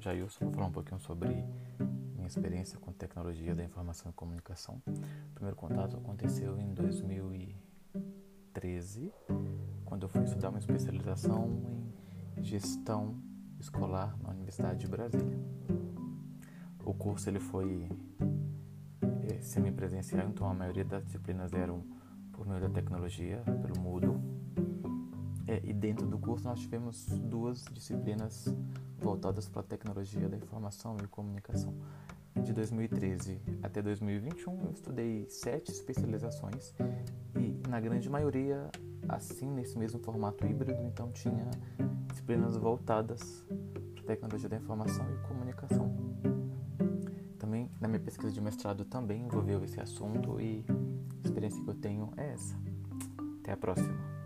Jailson, vou falar um pouquinho sobre minha experiência com tecnologia da informação e comunicação. O primeiro contato aconteceu em 2013, quando eu fui estudar uma especialização em gestão escolar na Universidade de Brasília. O curso ele foi é, semipresencial, então a maioria das disciplinas eram por meio da tecnologia, pelo Moodle. É, e dentro do curso nós tivemos duas disciplinas voltadas para a tecnologia da informação e comunicação. De 2013 até 2021 eu estudei sete especializações e na grande maioria assim nesse mesmo formato híbrido, então tinha disciplinas voltadas para a tecnologia da informação e comunicação. Também na minha pesquisa de mestrado também envolveu esse assunto e a experiência que eu tenho é essa. Até a próxima.